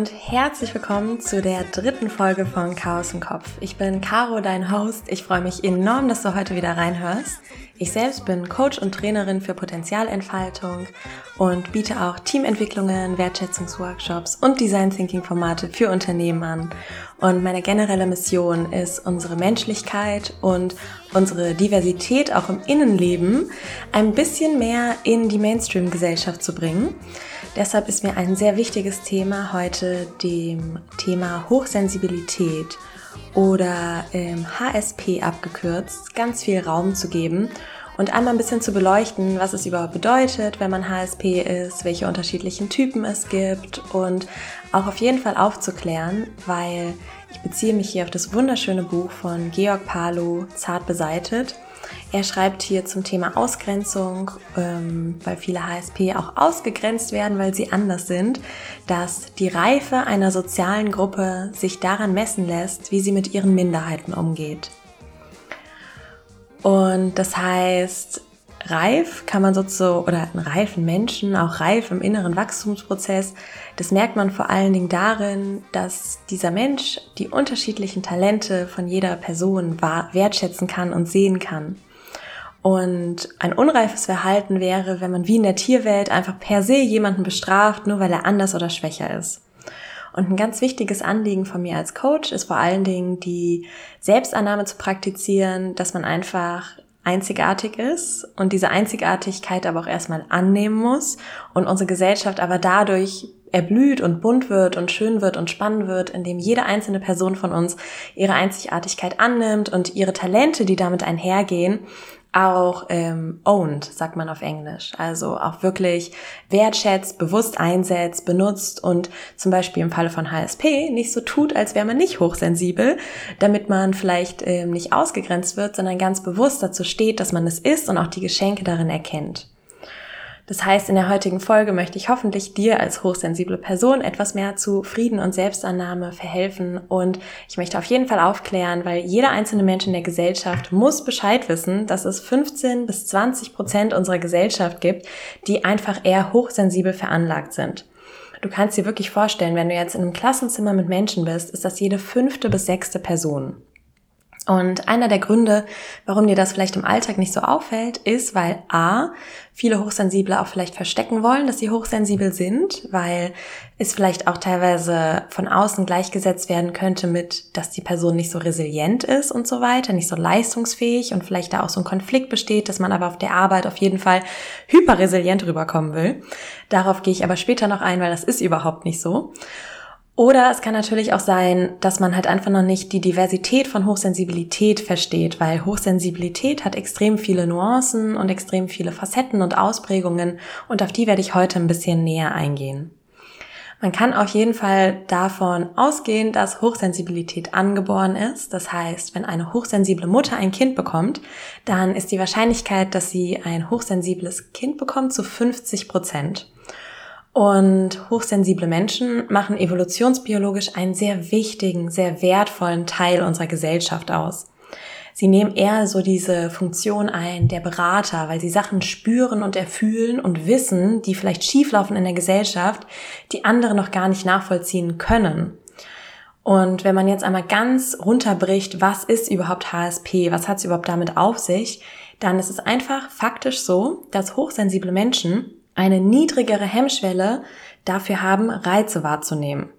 und herzlich willkommen zu der dritten Folge von Chaos im Kopf. Ich bin Caro, dein Host. Ich freue mich enorm, dass du heute wieder reinhörst. Ich selbst bin Coach und Trainerin für Potenzialentfaltung und biete auch Teamentwicklungen, Wertschätzungsworkshops und Design Thinking Formate für Unternehmen an. Und meine generelle Mission ist, unsere Menschlichkeit und unsere Diversität auch im Innenleben ein bisschen mehr in die Mainstream-Gesellschaft zu bringen. Deshalb ist mir ein sehr wichtiges Thema heute dem Thema Hochsensibilität oder ähm, HSP abgekürzt ganz viel Raum zu geben und einmal ein bisschen zu beleuchten, was es überhaupt bedeutet, wenn man HSP ist, welche unterschiedlichen Typen es gibt und auch auf jeden Fall aufzuklären, weil ich beziehe mich hier auf das wunderschöne Buch von Georg Palo, Zart beseitet er schreibt hier zum Thema Ausgrenzung, ähm, weil viele HSP auch ausgegrenzt werden, weil sie anders sind, dass die Reife einer sozialen Gruppe sich daran messen lässt, wie sie mit ihren Minderheiten umgeht. Und das heißt, reif kann man sozusagen, oder einen reifen Menschen, auch reif im inneren Wachstumsprozess, das merkt man vor allen Dingen darin, dass dieser Mensch die unterschiedlichen Talente von jeder Person wertschätzen kann und sehen kann. Und ein unreifes Verhalten wäre, wenn man wie in der Tierwelt einfach per se jemanden bestraft, nur weil er anders oder schwächer ist. Und ein ganz wichtiges Anliegen von mir als Coach ist vor allen Dingen die Selbstannahme zu praktizieren, dass man einfach einzigartig ist und diese Einzigartigkeit aber auch erstmal annehmen muss und unsere Gesellschaft aber dadurch erblüht und bunt wird und schön wird und spannend wird, indem jede einzelne Person von uns ihre Einzigartigkeit annimmt und ihre Talente, die damit einhergehen, auch ähm, owned, sagt man auf Englisch. Also auch wirklich wertschätzt, bewusst einsetzt, benutzt und zum Beispiel im Falle von HSP nicht so tut, als wäre man nicht hochsensibel, damit man vielleicht ähm, nicht ausgegrenzt wird, sondern ganz bewusst dazu steht, dass man es ist und auch die Geschenke darin erkennt. Das heißt, in der heutigen Folge möchte ich hoffentlich dir als hochsensible Person etwas mehr zu Frieden und Selbstannahme verhelfen und ich möchte auf jeden Fall aufklären, weil jeder einzelne Mensch in der Gesellschaft muss Bescheid wissen, dass es 15 bis 20 Prozent unserer Gesellschaft gibt, die einfach eher hochsensibel veranlagt sind. Du kannst dir wirklich vorstellen, wenn du jetzt in einem Klassenzimmer mit Menschen bist, ist das jede fünfte bis sechste Person. Und einer der Gründe, warum dir das vielleicht im Alltag nicht so auffällt, ist, weil A, viele Hochsensible auch vielleicht verstecken wollen, dass sie hochsensibel sind, weil es vielleicht auch teilweise von außen gleichgesetzt werden könnte mit, dass die Person nicht so resilient ist und so weiter, nicht so leistungsfähig und vielleicht da auch so ein Konflikt besteht, dass man aber auf der Arbeit auf jeden Fall hyperresilient rüberkommen will. Darauf gehe ich aber später noch ein, weil das ist überhaupt nicht so. Oder es kann natürlich auch sein, dass man halt einfach noch nicht die Diversität von Hochsensibilität versteht, weil Hochsensibilität hat extrem viele Nuancen und extrem viele Facetten und Ausprägungen und auf die werde ich heute ein bisschen näher eingehen. Man kann auf jeden Fall davon ausgehen, dass Hochsensibilität angeboren ist. Das heißt, wenn eine hochsensible Mutter ein Kind bekommt, dann ist die Wahrscheinlichkeit, dass sie ein hochsensibles Kind bekommt, zu 50 Prozent. Und hochsensible Menschen machen evolutionsbiologisch einen sehr wichtigen, sehr wertvollen Teil unserer Gesellschaft aus. Sie nehmen eher so diese Funktion ein, der Berater, weil sie Sachen spüren und erfühlen und wissen, die vielleicht schieflaufen in der Gesellschaft, die andere noch gar nicht nachvollziehen können. Und wenn man jetzt einmal ganz runterbricht, was ist überhaupt HSP, was hat es überhaupt damit auf sich, dann ist es einfach faktisch so, dass hochsensible Menschen eine niedrigere Hemmschwelle dafür haben, Reize wahrzunehmen.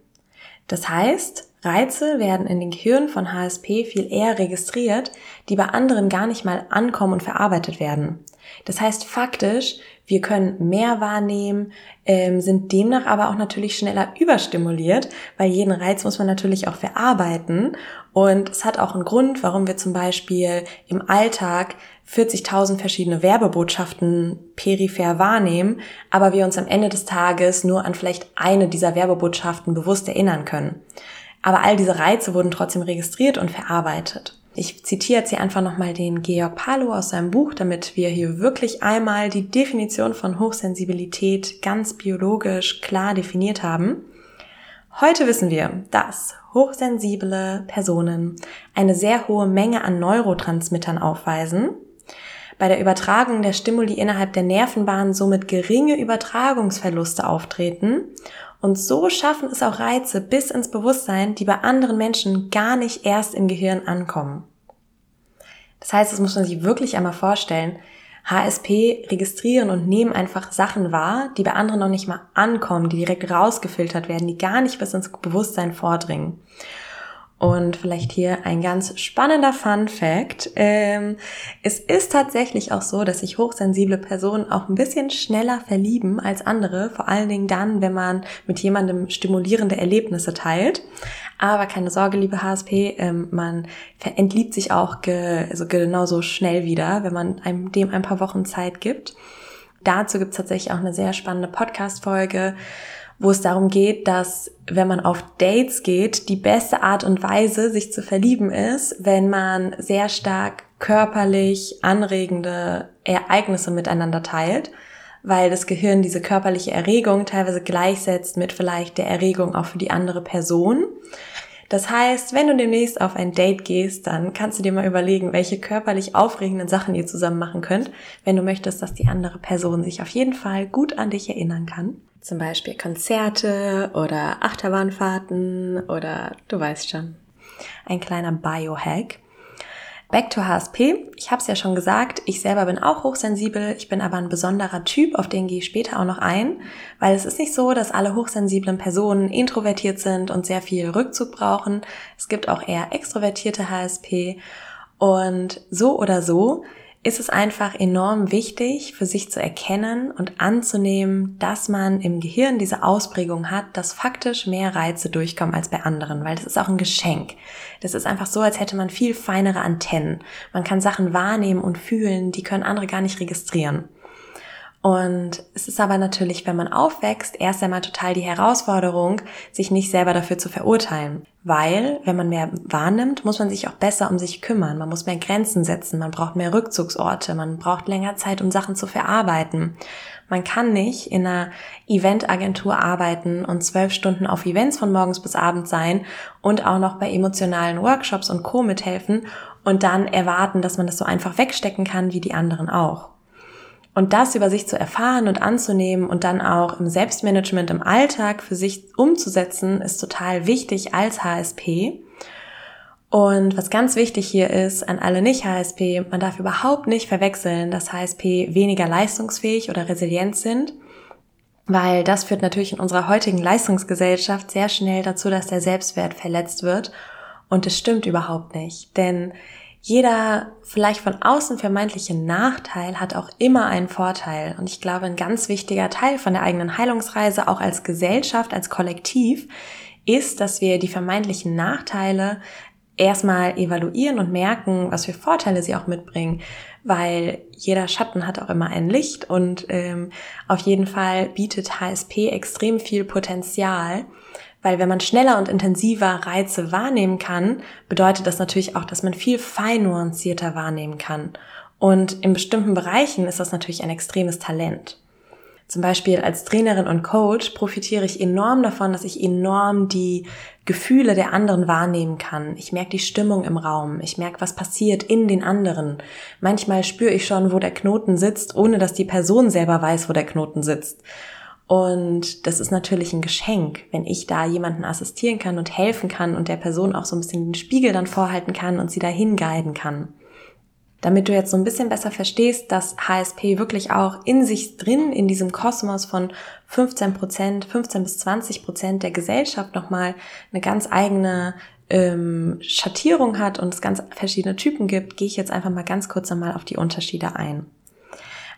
Das heißt, Reize werden in den Gehirnen von HSP viel eher registriert, die bei anderen gar nicht mal ankommen und verarbeitet werden. Das heißt faktisch, wir können mehr wahrnehmen, ähm, sind demnach aber auch natürlich schneller überstimuliert, weil jeden Reiz muss man natürlich auch verarbeiten. Und es hat auch einen Grund, warum wir zum Beispiel im Alltag 40.000 verschiedene Werbebotschaften peripher wahrnehmen, aber wir uns am Ende des Tages nur an vielleicht eine dieser Werbebotschaften bewusst erinnern können. Aber all diese Reize wurden trotzdem registriert und verarbeitet. Ich zitiere jetzt hier einfach nochmal den Georg Palo aus seinem Buch, damit wir hier wirklich einmal die Definition von Hochsensibilität ganz biologisch klar definiert haben. Heute wissen wir, dass hochsensible Personen eine sehr hohe Menge an Neurotransmittern aufweisen, bei der Übertragung der Stimuli innerhalb der Nervenbahn somit geringe Übertragungsverluste auftreten Und so schaffen es auch Reize bis ins Bewusstsein, die bei anderen Menschen gar nicht erst im Gehirn ankommen. Das heißt, das muss man sich wirklich einmal vorstellen. HSP registrieren und nehmen einfach Sachen wahr, die bei anderen noch nicht mal ankommen, die direkt rausgefiltert werden, die gar nicht bis ins Bewusstsein vordringen. Und vielleicht hier ein ganz spannender Fun Fact. Ähm, es ist tatsächlich auch so, dass sich hochsensible Personen auch ein bisschen schneller verlieben als andere. Vor allen Dingen dann, wenn man mit jemandem stimulierende Erlebnisse teilt. Aber keine Sorge, liebe HSP, ähm, man entliebt sich auch ge also genauso schnell wieder, wenn man einem dem ein paar Wochen Zeit gibt. Dazu gibt es tatsächlich auch eine sehr spannende Podcast-Folge wo es darum geht, dass wenn man auf Dates geht, die beste Art und Weise, sich zu verlieben ist, wenn man sehr stark körperlich anregende Ereignisse miteinander teilt, weil das Gehirn diese körperliche Erregung teilweise gleichsetzt mit vielleicht der Erregung auch für die andere Person. Das heißt, wenn du demnächst auf ein Date gehst, dann kannst du dir mal überlegen, welche körperlich aufregenden Sachen ihr zusammen machen könnt, wenn du möchtest, dass die andere Person sich auf jeden Fall gut an dich erinnern kann. Zum Beispiel Konzerte oder Achterbahnfahrten oder du weißt schon. Ein kleiner Biohack. Back to HSP. Ich habe es ja schon gesagt, ich selber bin auch hochsensibel. Ich bin aber ein besonderer Typ, auf den gehe ich später auch noch ein, weil es ist nicht so, dass alle hochsensiblen Personen introvertiert sind und sehr viel Rückzug brauchen. Es gibt auch eher extrovertierte HSP. Und so oder so ist es einfach enorm wichtig, für sich zu erkennen und anzunehmen, dass man im Gehirn diese Ausprägung hat, dass faktisch mehr Reize durchkommen als bei anderen, weil das ist auch ein Geschenk. Das ist einfach so, als hätte man viel feinere Antennen. Man kann Sachen wahrnehmen und fühlen, die können andere gar nicht registrieren. Und es ist aber natürlich, wenn man aufwächst, erst einmal total die Herausforderung, sich nicht selber dafür zu verurteilen. Weil, wenn man mehr wahrnimmt, muss man sich auch besser um sich kümmern. Man muss mehr Grenzen setzen, man braucht mehr Rückzugsorte, man braucht länger Zeit, um Sachen zu verarbeiten. Man kann nicht in einer Eventagentur arbeiten und zwölf Stunden auf Events von morgens bis abends sein und auch noch bei emotionalen Workshops und Co. mithelfen und dann erwarten, dass man das so einfach wegstecken kann wie die anderen auch. Und das über sich zu erfahren und anzunehmen und dann auch im Selbstmanagement im Alltag für sich umzusetzen, ist total wichtig als HSP. Und was ganz wichtig hier ist an alle Nicht-HSP, man darf überhaupt nicht verwechseln, dass HSP weniger leistungsfähig oder resilient sind, weil das führt natürlich in unserer heutigen Leistungsgesellschaft sehr schnell dazu, dass der Selbstwert verletzt wird. Und es stimmt überhaupt nicht, denn jeder vielleicht von außen vermeintliche Nachteil hat auch immer einen Vorteil. Und ich glaube, ein ganz wichtiger Teil von der eigenen Heilungsreise, auch als Gesellschaft, als Kollektiv, ist, dass wir die vermeintlichen Nachteile erstmal evaluieren und merken, was für Vorteile sie auch mitbringen, weil jeder Schatten hat auch immer ein Licht und ähm, auf jeden Fall bietet HSP extrem viel Potenzial weil wenn man schneller und intensiver Reize wahrnehmen kann, bedeutet das natürlich auch, dass man viel fein nuancierter wahrnehmen kann. Und in bestimmten Bereichen ist das natürlich ein extremes Talent. Zum Beispiel als Trainerin und Coach profitiere ich enorm davon, dass ich enorm die Gefühle der anderen wahrnehmen kann. Ich merke die Stimmung im Raum. Ich merke, was passiert in den anderen. Manchmal spüre ich schon, wo der Knoten sitzt, ohne dass die Person selber weiß, wo der Knoten sitzt. Und das ist natürlich ein Geschenk, wenn ich da jemanden assistieren kann und helfen kann und der Person auch so ein bisschen den Spiegel dann vorhalten kann und sie dahin guiden kann. Damit du jetzt so ein bisschen besser verstehst, dass HSP wirklich auch in sich drin, in diesem Kosmos von 15 Prozent, 15 bis 20 Prozent der Gesellschaft nochmal eine ganz eigene ähm, Schattierung hat und es ganz verschiedene Typen gibt, gehe ich jetzt einfach mal ganz kurz einmal auf die Unterschiede ein.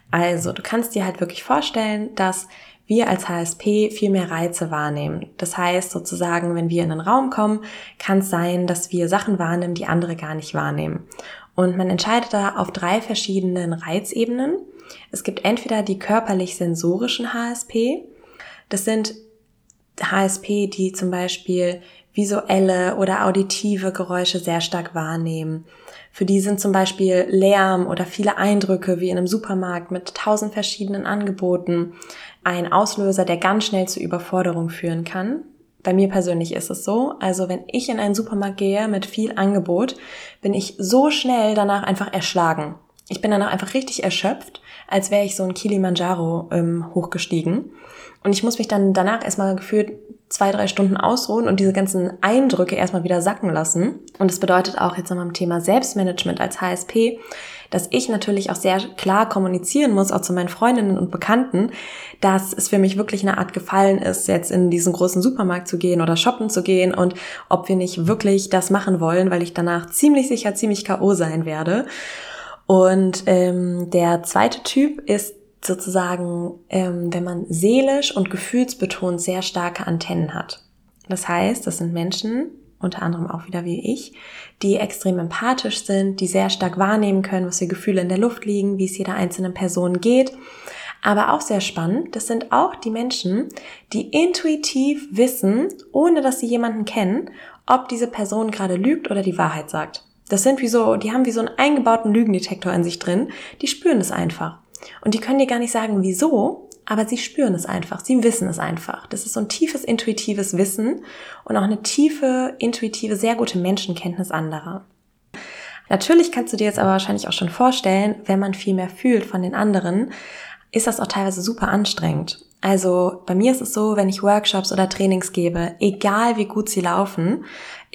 Also, du kannst dir halt wirklich vorstellen, dass wir als HSP viel mehr Reize wahrnehmen. Das heißt sozusagen, wenn wir in einen Raum kommen, kann es sein, dass wir Sachen wahrnehmen, die andere gar nicht wahrnehmen. Und man entscheidet da auf drei verschiedenen Reizebenen. Es gibt entweder die körperlich-sensorischen HSP. Das sind HSP, die zum Beispiel visuelle oder auditive Geräusche sehr stark wahrnehmen. Für die sind zum Beispiel Lärm oder viele Eindrücke wie in einem Supermarkt mit tausend verschiedenen Angeboten ein Auslöser, der ganz schnell zu Überforderung führen kann. Bei mir persönlich ist es so. Also wenn ich in einen Supermarkt gehe mit viel Angebot, bin ich so schnell danach einfach erschlagen. Ich bin danach einfach richtig erschöpft, als wäre ich so ein Kilimanjaro ähm, hochgestiegen. Und ich muss mich dann danach erstmal gefühlt zwei, drei Stunden ausruhen und diese ganzen Eindrücke erstmal wieder sacken lassen. Und das bedeutet auch jetzt nochmal im Thema Selbstmanagement als HSP, dass ich natürlich auch sehr klar kommunizieren muss, auch zu meinen Freundinnen und Bekannten, dass es für mich wirklich eine Art Gefallen ist, jetzt in diesen großen Supermarkt zu gehen oder shoppen zu gehen und ob wir nicht wirklich das machen wollen, weil ich danach ziemlich sicher ziemlich KO sein werde. Und ähm, der zweite Typ ist sozusagen, ähm, wenn man seelisch und gefühlsbetont sehr starke Antennen hat. Das heißt, das sind Menschen, unter anderem auch wieder wie ich, die extrem empathisch sind, die sehr stark wahrnehmen können, was für Gefühle in der Luft liegen, wie es jeder einzelnen Person geht. Aber auch sehr spannend, das sind auch die Menschen, die intuitiv wissen, ohne dass sie jemanden kennen, ob diese Person gerade lügt oder die Wahrheit sagt. Das sind wie so, die haben wie so einen eingebauten Lügendetektor in sich drin, die spüren es einfach. Und die können dir gar nicht sagen, wieso, aber sie spüren es einfach, sie wissen es einfach. Das ist so ein tiefes intuitives Wissen und auch eine tiefe, intuitive, sehr gute Menschenkenntnis anderer. Natürlich kannst du dir jetzt aber wahrscheinlich auch schon vorstellen, wenn man viel mehr fühlt von den anderen, ist das auch teilweise super anstrengend. Also bei mir ist es so, wenn ich Workshops oder Trainings gebe, egal wie gut sie laufen,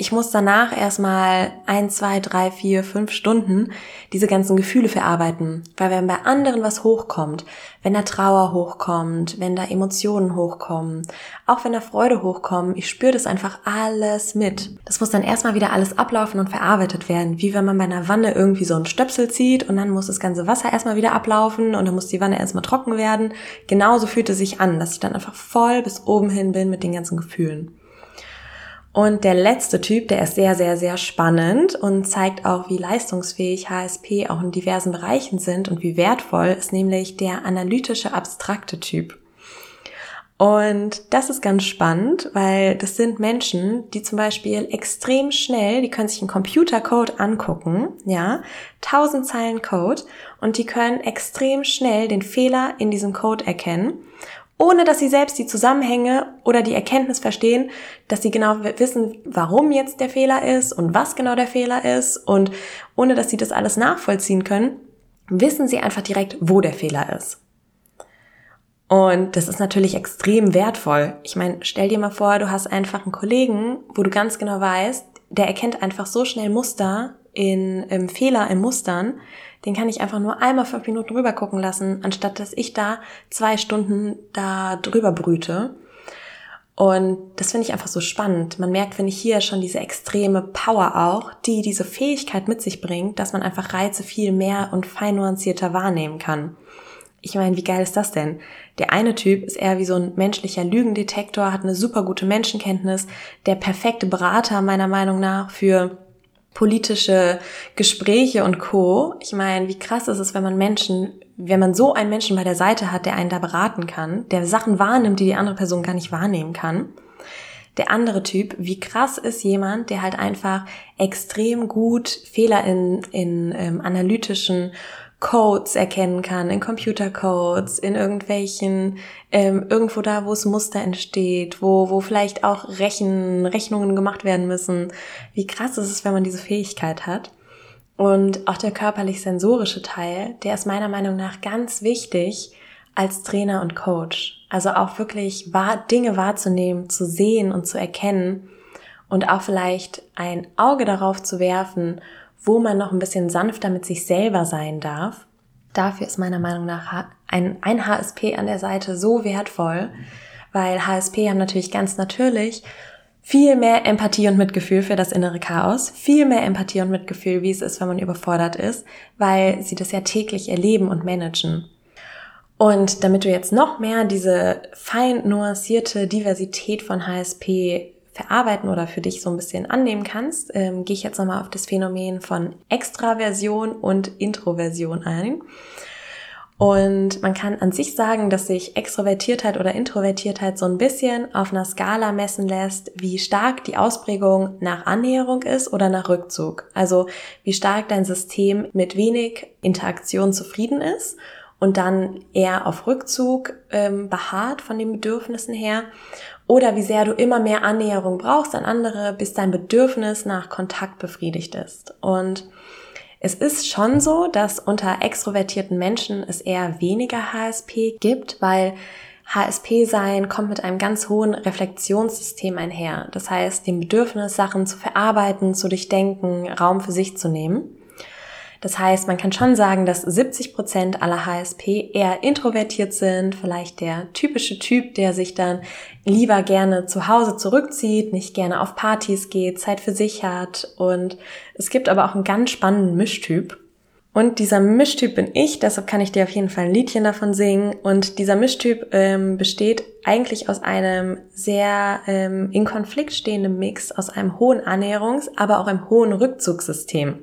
ich muss danach erstmal ein, zwei, drei, vier, fünf Stunden diese ganzen Gefühle verarbeiten. Weil wenn bei anderen was hochkommt, wenn da Trauer hochkommt, wenn da Emotionen hochkommen, auch wenn da Freude hochkommt, ich spüre das einfach alles mit. Das muss dann erstmal wieder alles ablaufen und verarbeitet werden. Wie wenn man bei einer Wanne irgendwie so einen Stöpsel zieht und dann muss das ganze Wasser erstmal wieder ablaufen und dann muss die Wanne erstmal trocken werden. Genauso fühlt es sich an, dass ich dann einfach voll bis oben hin bin mit den ganzen Gefühlen. Und der letzte Typ, der ist sehr, sehr, sehr spannend und zeigt auch, wie leistungsfähig HSP auch in diversen Bereichen sind und wie wertvoll, ist nämlich der analytische, abstrakte Typ. Und das ist ganz spannend, weil das sind Menschen, die zum Beispiel extrem schnell, die können sich einen Computercode angucken, ja, tausend Zeilen Code, und die können extrem schnell den Fehler in diesem Code erkennen ohne dass sie selbst die Zusammenhänge oder die Erkenntnis verstehen, dass sie genau wissen, warum jetzt der Fehler ist und was genau der Fehler ist und ohne dass sie das alles nachvollziehen können, wissen sie einfach direkt, wo der Fehler ist. Und das ist natürlich extrem wertvoll. Ich meine, stell dir mal vor, du hast einfach einen Kollegen, wo du ganz genau weißt, der erkennt einfach so schnell Muster in ähm, Fehler in Mustern, den kann ich einfach nur einmal fünf Minuten drüber gucken lassen, anstatt dass ich da zwei Stunden da drüber brüte. Und das finde ich einfach so spannend. Man merkt, wenn ich hier schon diese extreme Power auch, die diese Fähigkeit mit sich bringt, dass man einfach Reize viel mehr und fein nuancierter wahrnehmen kann. Ich meine, wie geil ist das denn? Der eine Typ ist eher wie so ein menschlicher Lügendetektor, hat eine super gute Menschenkenntnis, der perfekte Berater meiner Meinung nach für politische Gespräche und Co. Ich meine, wie krass ist es, wenn man Menschen, wenn man so einen Menschen bei der Seite hat, der einen da beraten kann, der Sachen wahrnimmt, die die andere Person gar nicht wahrnehmen kann. Der andere Typ, wie krass ist jemand, der halt einfach extrem gut Fehler in, in ähm, analytischen Codes erkennen kann, in Computercodes, in irgendwelchen, ähm, irgendwo da, wo es Muster entsteht, wo, wo vielleicht auch Rechen, Rechnungen gemacht werden müssen. Wie krass ist es, wenn man diese Fähigkeit hat. Und auch der körperlich-sensorische Teil, der ist meiner Meinung nach ganz wichtig als Trainer und Coach. Also auch wirklich wahr, Dinge wahrzunehmen, zu sehen und zu erkennen und auch vielleicht ein Auge darauf zu werfen, wo man noch ein bisschen sanfter mit sich selber sein darf. Dafür ist meiner Meinung nach ein, ein HSP an der Seite so wertvoll, weil HSP haben natürlich ganz natürlich viel mehr Empathie und Mitgefühl für das innere Chaos, viel mehr Empathie und Mitgefühl, wie es ist, wenn man überfordert ist, weil sie das ja täglich erleben und managen. Und damit du jetzt noch mehr diese fein nuancierte Diversität von HSP verarbeiten oder für dich so ein bisschen annehmen kannst, ähm, gehe ich jetzt nochmal auf das Phänomen von Extraversion und Introversion ein. Und man kann an sich sagen, dass sich Extrovertiertheit oder Introvertiertheit so ein bisschen auf einer Skala messen lässt, wie stark die Ausprägung nach Annäherung ist oder nach Rückzug. Also wie stark dein System mit wenig Interaktion zufrieden ist und dann eher auf Rückzug ähm, beharrt von den Bedürfnissen her oder wie sehr du immer mehr Annäherung brauchst an andere, bis dein Bedürfnis nach Kontakt befriedigt ist. Und Es ist schon so, dass unter extrovertierten Menschen es eher weniger HSP gibt, weil HSP sein kommt mit einem ganz hohen Reflexionssystem einher. Das heißt, dem Bedürfnis, Sachen zu verarbeiten, zu durchdenken, Raum für sich zu nehmen. Das heißt, man kann schon sagen, dass 70 Prozent aller HSP eher introvertiert sind, vielleicht der typische Typ, der sich dann lieber gerne zu Hause zurückzieht, nicht gerne auf Partys geht, Zeit für sich hat. Und es gibt aber auch einen ganz spannenden Mischtyp. Und dieser Mischtyp bin ich, deshalb kann ich dir auf jeden Fall ein Liedchen davon singen. Und dieser Mischtyp ähm, besteht eigentlich aus einem sehr ähm, in Konflikt stehenden Mix aus einem hohen Annäherungs-, aber auch einem hohen Rückzugssystem.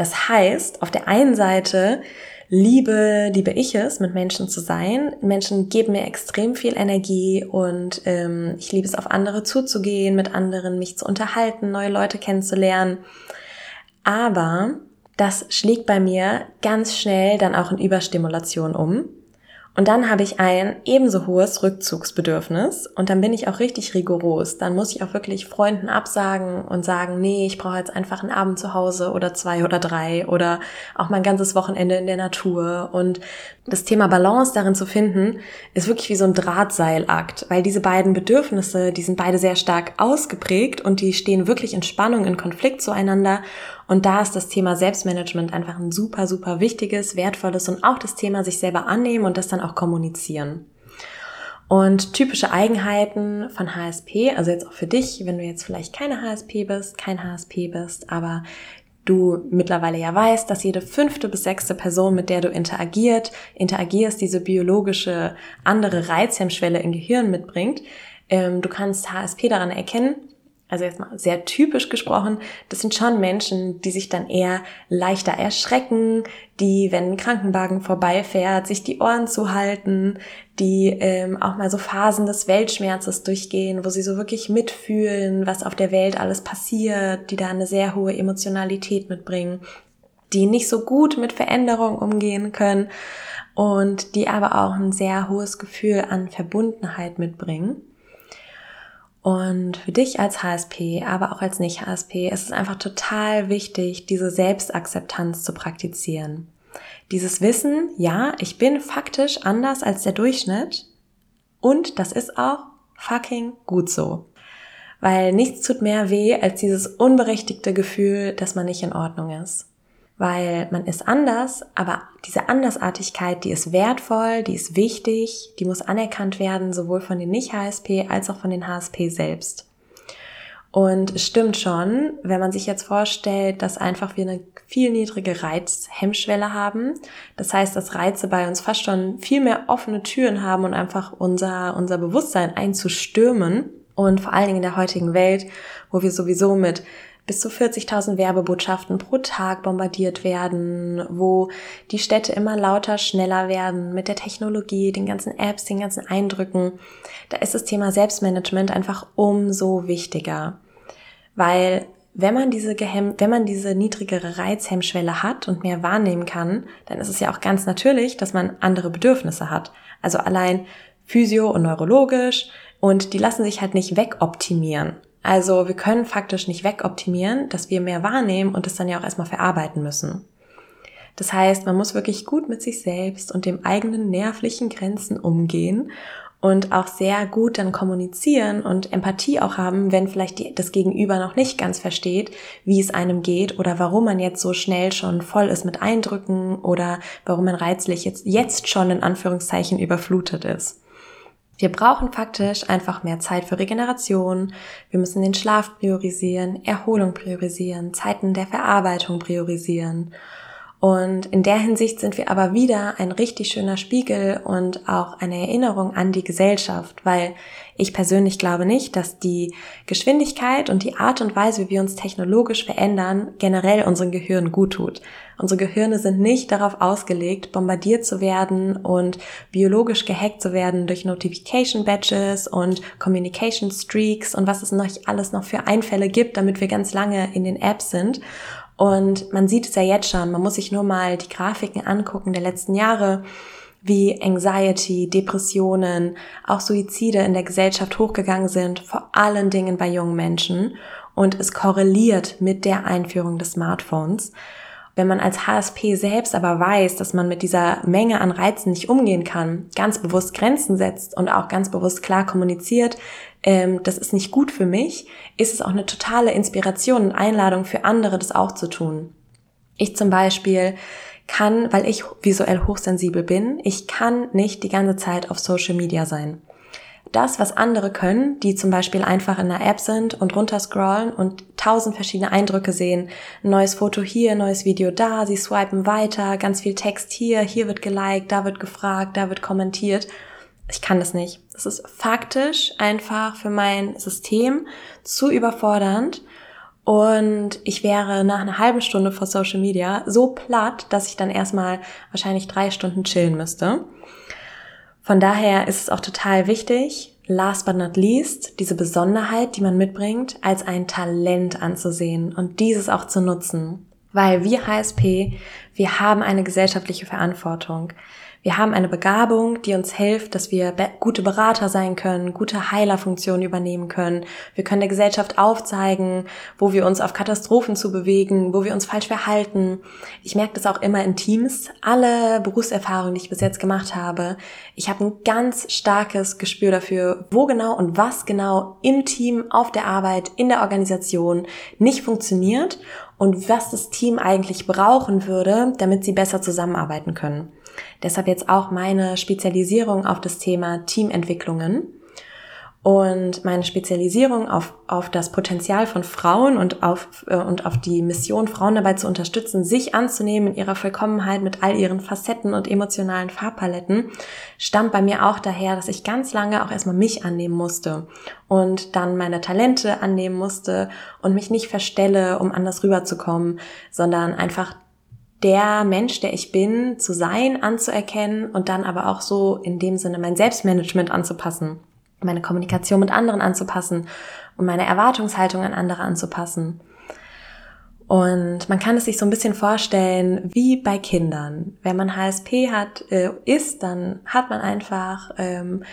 Das heißt, auf der einen Seite liebe, liebe ich es, mit Menschen zu sein. Menschen geben mir extrem viel Energie und ähm, ich liebe es, auf andere zuzugehen, mit anderen mich zu unterhalten, neue Leute kennenzulernen. Aber das schlägt bei mir ganz schnell dann auch in Überstimulation um. Und dann habe ich ein ebenso hohes Rückzugsbedürfnis und dann bin ich auch richtig rigoros. Dann muss ich auch wirklich Freunden absagen und sagen, nee, ich brauche jetzt einfach einen Abend zu Hause oder zwei oder drei oder auch mein ganzes Wochenende in der Natur. Und das Thema Balance darin zu finden, ist wirklich wie so ein Drahtseilakt, weil diese beiden Bedürfnisse, die sind beide sehr stark ausgeprägt und die stehen wirklich in Spannung, in Konflikt zueinander. Und da ist das Thema Selbstmanagement einfach ein super, super wichtiges, wertvolles und auch das Thema sich selber annehmen und das dann auch kommunizieren. Und typische Eigenheiten von HSP, also jetzt auch für dich, wenn du jetzt vielleicht keine HSP bist, kein HSP bist, aber du mittlerweile ja weißt, dass jede fünfte bis sechste Person, mit der du interagiert, interagierst, diese biologische andere Reizhemmschwelle im Gehirn mitbringt. Ähm, du kannst HSP daran erkennen, also jetzt mal sehr typisch gesprochen, das sind schon Menschen, die sich dann eher leichter erschrecken, die, wenn ein Krankenwagen vorbeifährt, sich die Ohren zuhalten, die ähm, auch mal so Phasen des Weltschmerzes durchgehen, wo sie so wirklich mitfühlen, was auf der Welt alles passiert, die da eine sehr hohe Emotionalität mitbringen, die nicht so gut mit Veränderung umgehen können und die aber auch ein sehr hohes Gefühl an Verbundenheit mitbringen. Und für dich als HSP, aber auch als Nicht-HSP, ist es einfach total wichtig, diese Selbstakzeptanz zu praktizieren. Dieses Wissen, ja, ich bin faktisch anders als der Durchschnitt und das ist auch fucking gut so. Weil nichts tut mehr weh als dieses unberechtigte Gefühl, dass man nicht in Ordnung ist weil man ist anders, aber diese Andersartigkeit, die ist wertvoll, die ist wichtig, die muss anerkannt werden, sowohl von den Nicht-HSP als auch von den HSP selbst. Und es stimmt schon, wenn man sich jetzt vorstellt, dass einfach wir eine viel niedrige Reizhemmschwelle haben. Das heißt, dass Reize bei uns fast schon viel mehr offene Türen haben und einfach unser, unser Bewusstsein einzustürmen. Und vor allen Dingen in der heutigen Welt, wo wir sowieso mit bis zu 40.000 Werbebotschaften pro Tag bombardiert werden, wo die Städte immer lauter, schneller werden mit der Technologie, den ganzen Apps, den ganzen Eindrücken. Da ist das Thema Selbstmanagement einfach umso wichtiger. Weil wenn man diese gehemm wenn man diese niedrigere Reizhemmschwelle hat und mehr wahrnehmen kann, dann ist es ja auch ganz natürlich, dass man andere Bedürfnisse hat. Also allein physio und neurologisch und die lassen sich halt nicht wegoptimieren. Also wir können faktisch nicht wegoptimieren, dass wir mehr wahrnehmen und das dann ja auch erstmal verarbeiten müssen. Das heißt, man muss wirklich gut mit sich selbst und dem eigenen nervlichen Grenzen umgehen und auch sehr gut dann kommunizieren und Empathie auch haben, wenn vielleicht die, das Gegenüber noch nicht ganz versteht, wie es einem geht oder warum man jetzt so schnell schon voll ist mit Eindrücken oder warum man reizlich jetzt, jetzt schon in Anführungszeichen überflutet ist. Wir brauchen faktisch einfach mehr Zeit für Regeneration. Wir müssen den Schlaf priorisieren, Erholung priorisieren, Zeiten der Verarbeitung priorisieren. Und in der Hinsicht sind wir aber wieder ein richtig schöner Spiegel und auch eine Erinnerung an die Gesellschaft, weil ich persönlich glaube nicht, dass die Geschwindigkeit und die Art und Weise, wie wir uns technologisch verändern, generell unserem Gehirn gut tut. Unsere Gehirne sind nicht darauf ausgelegt, bombardiert zu werden und biologisch gehackt zu werden durch Notification Badges und Communication Streaks und was es noch alles noch für Einfälle gibt, damit wir ganz lange in den Apps sind. Und man sieht es ja jetzt schon, man muss sich nur mal die Grafiken angucken der letzten Jahre, wie Anxiety, Depressionen, auch Suizide in der Gesellschaft hochgegangen sind, vor allen Dingen bei jungen Menschen. Und es korreliert mit der Einführung des Smartphones. Wenn man als HSP selbst aber weiß, dass man mit dieser Menge an Reizen nicht umgehen kann, ganz bewusst Grenzen setzt und auch ganz bewusst klar kommuniziert, ähm, das ist nicht gut für mich, ist es auch eine totale Inspiration und Einladung für andere, das auch zu tun. Ich zum Beispiel kann, weil ich visuell hochsensibel bin, ich kann nicht die ganze Zeit auf Social Media sein das, was andere können, die zum Beispiel einfach in einer App sind und runterscrollen und tausend verschiedene Eindrücke sehen. Ein neues Foto hier, neues Video da, sie swipen weiter, ganz viel Text hier, hier wird geliked, da wird gefragt, da wird kommentiert. Ich kann das nicht. Das ist faktisch einfach für mein System zu überfordernd. Und ich wäre nach einer halben Stunde vor Social Media so platt, dass ich dann erstmal wahrscheinlich drei Stunden chillen müsste. Von daher ist es auch total wichtig, last but not least, diese Besonderheit, die man mitbringt, als ein Talent anzusehen und dieses auch zu nutzen. Weil wir HSP, wir haben eine gesellschaftliche Verantwortung. Wir haben eine Begabung, die uns hilft, dass wir gute Berater sein können, gute Heilerfunktionen übernehmen können. Wir können der Gesellschaft aufzeigen, wo wir uns auf Katastrophen zu bewegen, wo wir uns falsch verhalten. Ich merke das auch immer in Teams. Alle Berufserfahrungen, die ich bis jetzt gemacht habe, ich habe ein ganz starkes Gespür dafür, wo genau und was genau im Team, auf der Arbeit, in der Organisation nicht funktioniert und was das Team eigentlich brauchen würde, damit sie besser zusammenarbeiten können. Deshalb jetzt auch meine Spezialisierung auf das Thema Teamentwicklungen und meine Spezialisierung auf, auf das Potenzial von Frauen und auf, äh, und auf die Mission, Frauen dabei zu unterstützen, sich anzunehmen in ihrer Vollkommenheit mit all ihren Facetten und emotionalen Farbpaletten, stammt bei mir auch daher, dass ich ganz lange auch erstmal mich annehmen musste und dann meine Talente annehmen musste und mich nicht verstelle, um anders rüberzukommen, sondern einfach der Mensch, der ich bin, zu sein, anzuerkennen und dann aber auch so in dem Sinne mein Selbstmanagement anzupassen, meine Kommunikation mit anderen anzupassen und meine Erwartungshaltung an andere anzupassen. Und man kann es sich so ein bisschen vorstellen wie bei Kindern. Wenn man HSP hat, äh, ist, dann hat man einfach ähm,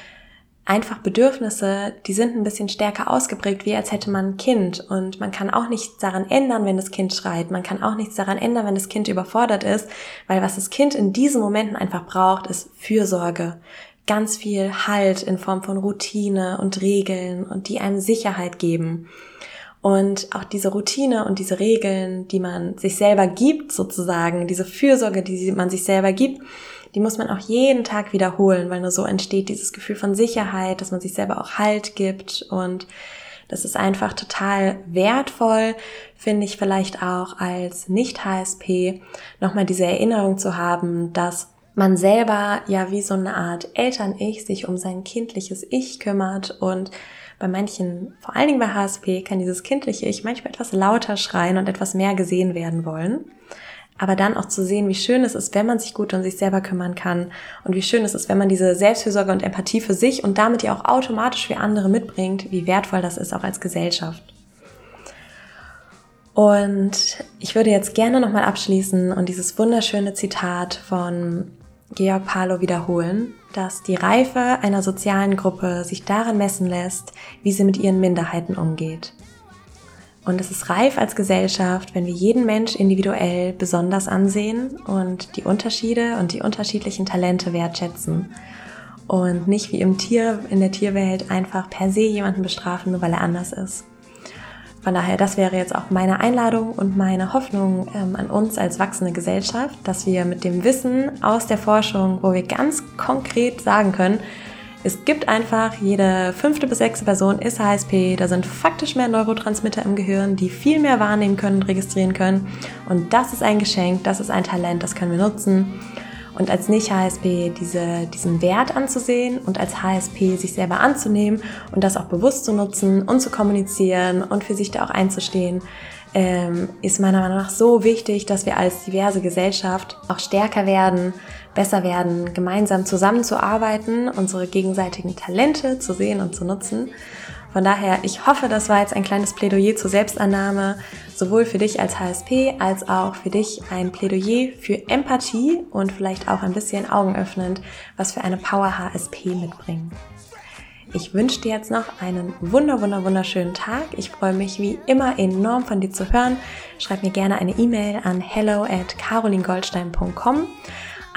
einfach Bedürfnisse, die sind ein bisschen stärker ausgeprägt, wie als hätte man ein Kind. Und man kann auch nichts daran ändern, wenn das Kind schreit. Man kann auch nichts daran ändern, wenn das Kind überfordert ist, weil was das Kind in diesen Momenten einfach braucht, ist Fürsorge. Ganz viel Halt in Form von Routine und Regeln und die einem Sicherheit geben. Und auch diese Routine und diese Regeln, die man sich selber gibt, sozusagen, diese Fürsorge, die man sich selber gibt, die muss man auch jeden Tag wiederholen, weil nur so entsteht dieses Gefühl von Sicherheit, dass man sich selber auch Halt gibt. Und das ist einfach total wertvoll, finde ich vielleicht auch als Nicht-HSP, nochmal diese Erinnerung zu haben, dass man selber ja wie so eine Art Eltern-Ich sich um sein kindliches Ich kümmert und bei manchen, vor allen Dingen bei HSP, kann dieses kindliche Ich manchmal etwas lauter schreien und etwas mehr gesehen werden wollen aber dann auch zu sehen, wie schön es ist, wenn man sich gut um sich selber kümmern kann und wie schön es ist, wenn man diese Selbstfürsorge und Empathie für sich und damit ja auch automatisch für andere mitbringt, wie wertvoll das ist auch als Gesellschaft. Und ich würde jetzt gerne nochmal abschließen und dieses wunderschöne Zitat von Georg Palo wiederholen, dass die Reife einer sozialen Gruppe sich daran messen lässt, wie sie mit ihren Minderheiten umgeht. Und es ist reif als Gesellschaft, wenn wir jeden Mensch individuell besonders ansehen und die Unterschiede und die unterschiedlichen Talente wertschätzen. Und nicht wie im Tier, in der Tierwelt einfach per se jemanden bestrafen, nur weil er anders ist. Von daher, das wäre jetzt auch meine Einladung und meine Hoffnung ähm, an uns als wachsende Gesellschaft, dass wir mit dem Wissen aus der Forschung, wo wir ganz konkret sagen können, es gibt einfach, jede fünfte bis sechste Person ist HSP. Da sind faktisch mehr Neurotransmitter im Gehirn, die viel mehr wahrnehmen können und registrieren können. Und das ist ein Geschenk, das ist ein Talent, das können wir nutzen. Und als Nicht-HSP diese, diesen Wert anzusehen und als HSP sich selber anzunehmen und das auch bewusst zu nutzen und zu kommunizieren und für sich da auch einzustehen, ähm, ist meiner Meinung nach so wichtig, dass wir als diverse Gesellschaft auch stärker werden, besser werden, gemeinsam zusammenzuarbeiten, unsere gegenseitigen Talente zu sehen und zu nutzen. Von daher, ich hoffe, das war jetzt ein kleines Plädoyer zur Selbstannahme, sowohl für dich als HSP als auch für dich ein Plädoyer für Empathie und vielleicht auch ein bisschen augenöffnend, was für eine Power HSP mitbringen. Ich wünsche dir jetzt noch einen wunder, wunder, wunderschönen Tag. Ich freue mich wie immer enorm von dir zu hören. Schreib mir gerne eine E-Mail an hello at carolingoldstein.com.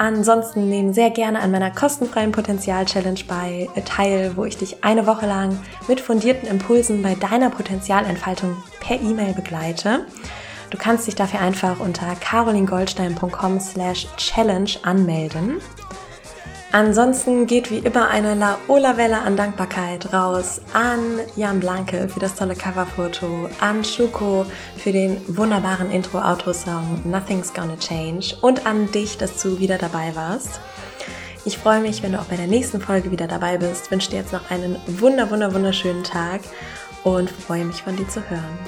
Ansonsten nehmen sehr gerne an meiner kostenfreien Potenzial-Challenge bei äh, teil, wo ich dich eine Woche lang mit fundierten Impulsen bei deiner Potenzialentfaltung per E-Mail begleite. Du kannst dich dafür einfach unter carolingoldstein.com slash challenge anmelden. Ansonsten geht wie immer eine Laola-Welle an Dankbarkeit raus an Jan Blanke für das tolle Coverfoto, an Schuko für den wunderbaren Intro-Outro-Song Nothing's Gonna Change und an dich, dass du wieder dabei warst. Ich freue mich, wenn du auch bei der nächsten Folge wieder dabei bist. Wünsche dir jetzt noch einen wunder, wunder, wunderschönen Tag und freue mich von dir zu hören.